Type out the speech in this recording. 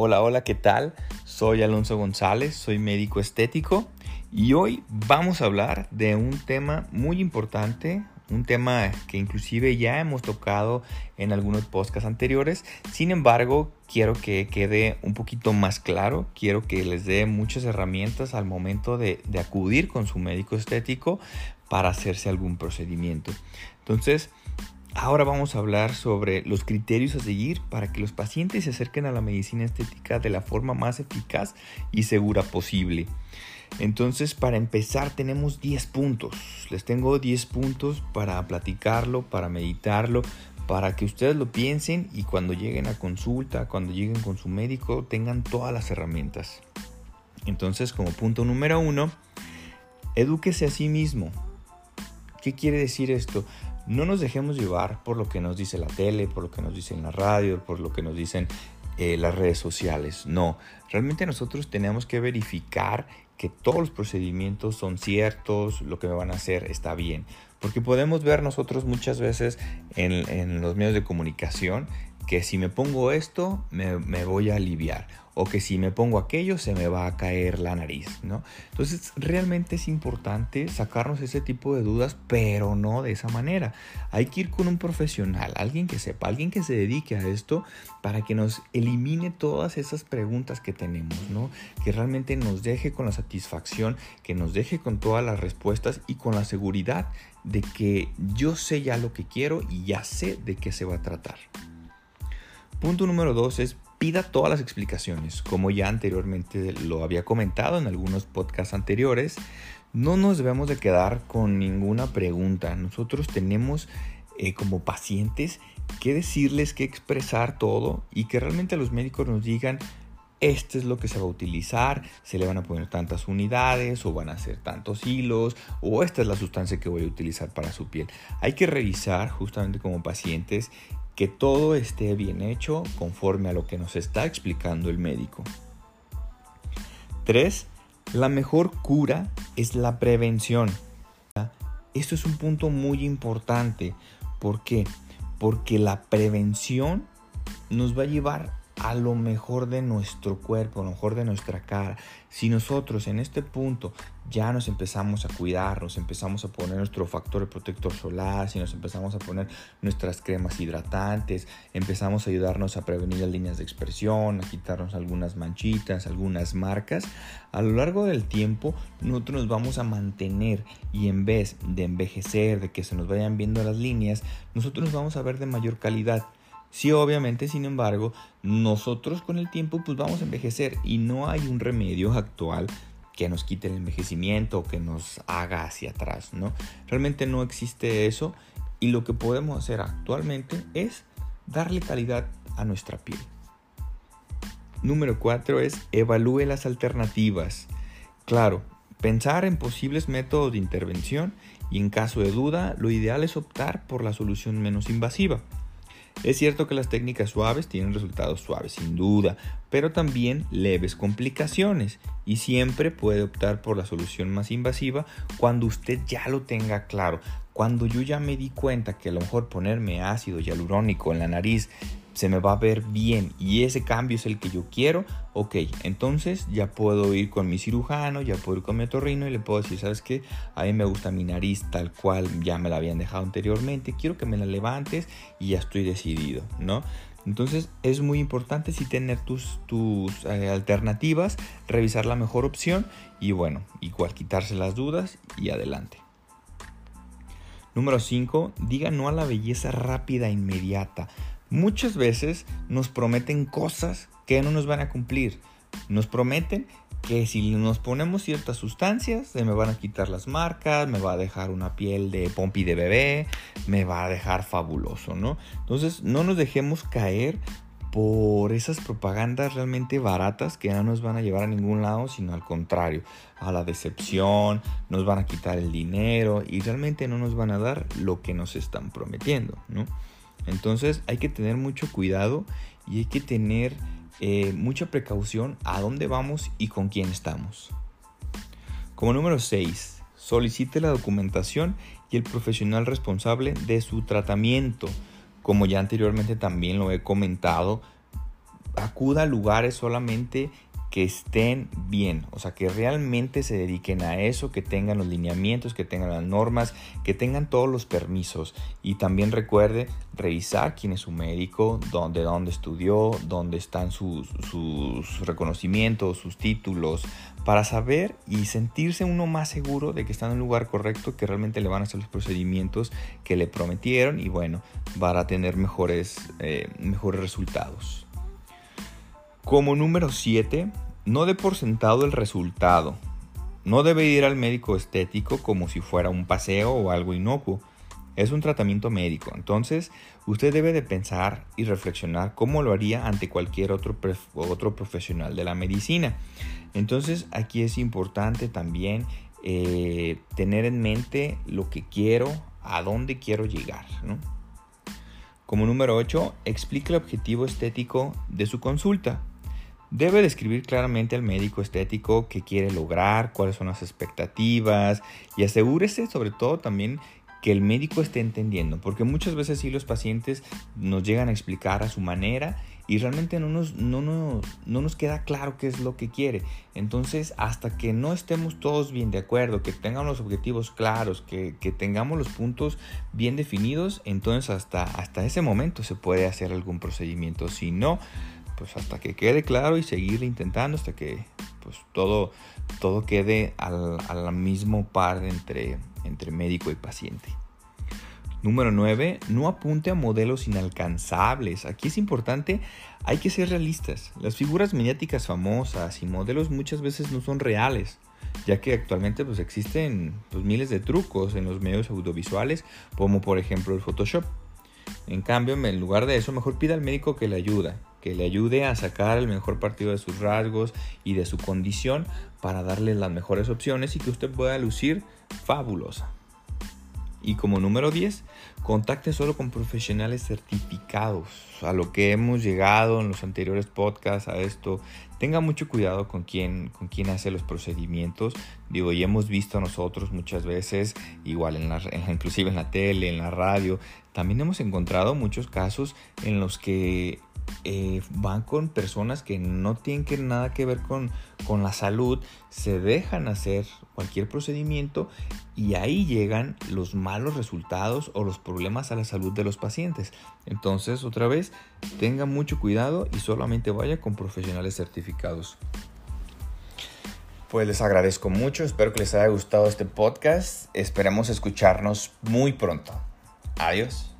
Hola, hola, ¿qué tal? Soy Alonso González, soy médico estético y hoy vamos a hablar de un tema muy importante, un tema que inclusive ya hemos tocado en algunos podcasts anteriores. Sin embargo, quiero que quede un poquito más claro, quiero que les dé muchas herramientas al momento de, de acudir con su médico estético para hacerse algún procedimiento. Entonces, Ahora vamos a hablar sobre los criterios a seguir para que los pacientes se acerquen a la medicina estética de la forma más eficaz y segura posible. Entonces, para empezar, tenemos 10 puntos. Les tengo 10 puntos para platicarlo, para meditarlo, para que ustedes lo piensen y cuando lleguen a consulta, cuando lleguen con su médico, tengan todas las herramientas. Entonces, como punto número uno, edúquese a sí mismo. ¿Qué quiere decir esto? No nos dejemos llevar por lo que nos dice la tele, por lo que nos dicen la radio, por lo que nos dicen eh, las redes sociales. No, realmente nosotros tenemos que verificar que todos los procedimientos son ciertos, lo que me van a hacer está bien. Porque podemos ver nosotros muchas veces en, los medios de comunicación que si me pongo esto me, voy a aliviar o que si me pongo aquello se me va a caer la nariz, ¿no? Entonces realmente es importante sacarnos ese tipo de dudas, pero no de esa manera. Hay que ir con un profesional, alguien que sepa, alguien que se dedique a esto para que nos elimine todas esas preguntas que tenemos, ¿no? Que realmente nos deje con la satisfacción, que nos deje con todas las respuestas y con la seguridad de que yo sé ya lo que quiero y ya sé de qué se va a tratar. Punto número dos es pida todas las explicaciones. Como ya anteriormente lo había comentado en algunos podcasts anteriores, no nos debemos de quedar con ninguna pregunta. Nosotros tenemos eh, como pacientes que decirles, que expresar todo y que realmente los médicos nos digan, esto es lo que se va a utilizar, se le van a poner tantas unidades o van a hacer tantos hilos o esta es la sustancia que voy a utilizar para su piel. Hay que revisar justamente como pacientes que todo esté bien hecho conforme a lo que nos está explicando el médico. 3. La mejor cura es la prevención. Esto es un punto muy importante. ¿Por qué? Porque la prevención nos va a llevar a lo mejor de nuestro cuerpo, a lo mejor de nuestra cara. Si nosotros en este punto ya nos empezamos a cuidar, nos empezamos a poner nuestro factor protector solar, si nos empezamos a poner nuestras cremas hidratantes, empezamos a ayudarnos a prevenir las líneas de expresión, a quitarnos algunas manchitas, algunas marcas, a lo largo del tiempo nosotros nos vamos a mantener y en vez de envejecer, de que se nos vayan viendo las líneas, nosotros nos vamos a ver de mayor calidad. Sí, obviamente, sin embargo, nosotros con el tiempo pues vamos a envejecer y no hay un remedio actual que nos quite el envejecimiento o que nos haga hacia atrás, ¿no? Realmente no existe eso y lo que podemos hacer actualmente es darle calidad a nuestra piel. Número 4 es evalúe las alternativas. Claro, pensar en posibles métodos de intervención y en caso de duda, lo ideal es optar por la solución menos invasiva. Es cierto que las técnicas suaves tienen resultados suaves, sin duda, pero también leves complicaciones y siempre puede optar por la solución más invasiva cuando usted ya lo tenga claro. Cuando yo ya me di cuenta que a lo mejor ponerme ácido hialurónico en la nariz se me va a ver bien y ese cambio es el que yo quiero, ok, entonces ya puedo ir con mi cirujano, ya puedo ir con mi otorrino y le puedo decir, ¿sabes qué? A mí me gusta mi nariz tal cual ya me la habían dejado anteriormente, quiero que me la levantes y ya estoy decidido, ¿no? Entonces es muy importante si tener tus, tus eh, alternativas, revisar la mejor opción y bueno, igual quitarse las dudas y adelante. Número 5. Diga no a la belleza rápida e inmediata. Muchas veces nos prometen cosas que no nos van a cumplir. Nos prometen que si nos ponemos ciertas sustancias se me van a quitar las marcas, me va a dejar una piel de pompi de bebé, me va a dejar fabuloso, ¿no? Entonces no nos dejemos caer por esas propagandas realmente baratas que no nos van a llevar a ningún lado, sino al contrario, a la decepción, nos van a quitar el dinero y realmente no nos van a dar lo que nos están prometiendo, ¿no? Entonces hay que tener mucho cuidado y hay que tener eh, mucha precaución a dónde vamos y con quién estamos. Como número 6, solicite la documentación y el profesional responsable de su tratamiento. Como ya anteriormente también lo he comentado, acuda a lugares solamente que estén bien, o sea, que realmente se dediquen a eso, que tengan los lineamientos, que tengan las normas, que tengan todos los permisos. Y también recuerde revisar quién es su médico, dónde, dónde estudió, dónde están sus, sus reconocimientos, sus títulos, para saber y sentirse uno más seguro de que está en un lugar correcto, que realmente le van a hacer los procedimientos que le prometieron y bueno, para tener mejores, eh, mejores resultados. Como número 7, no dé por sentado el resultado. No debe ir al médico estético como si fuera un paseo o algo inocuo. Es un tratamiento médico, entonces usted debe de pensar y reflexionar cómo lo haría ante cualquier otro, otro profesional de la medicina. Entonces aquí es importante también eh, tener en mente lo que quiero, a dónde quiero llegar. Como número 8, explique el objetivo estético de su consulta. Debe describir claramente al médico estético qué quiere lograr, cuáles son las expectativas y asegúrese sobre todo también que el médico esté entendiendo, porque muchas veces sí los pacientes nos llegan a explicar a su manera y realmente no nos, no, no, nos queda claro qué es lo que quiere. Entonces, hasta que no estemos todos bien de acuerdo, que tengan los objetivos claros, que, que, tengamos los puntos bien definidos, entonces hasta, hasta ese momento se puede hacer algún procedimiento. Si no, pues hasta que quede claro y seguir intentando hasta que pues todo, todo quede al, al mismo par entre, entre médico y paciente. Número 9. No apunte a modelos inalcanzables. Aquí es importante, hay que ser realistas. Las figuras mediáticas famosas y modelos muchas veces no son reales, ya que actualmente pues, existen pues, miles de trucos en los medios audiovisuales, como por ejemplo el Photoshop. En cambio, en lugar de eso, mejor pida al médico que le ayude, que le ayude a sacar el mejor partido de sus rasgos y de su condición para darle las mejores opciones y que usted pueda lucir fabulosa. Y como número 10, contacte solo con profesionales certificados. A lo que hemos llegado en los anteriores podcasts a esto, tenga mucho cuidado con quién, con quién hace los procedimientos. Digo, y hemos visto nosotros muchas veces, igual en la, inclusive en la tele, en la radio, también hemos encontrado muchos casos en los que eh, van con personas que no tienen que, nada que ver con, con la salud, se dejan hacer cualquier procedimiento y ahí llegan los malos resultados o los problemas a la salud de los pacientes. Entonces, otra vez, tenga mucho cuidado y solamente vaya con profesionales certificados. Pues les agradezco mucho, espero que les haya gustado este podcast, esperamos escucharnos muy pronto. Adiós.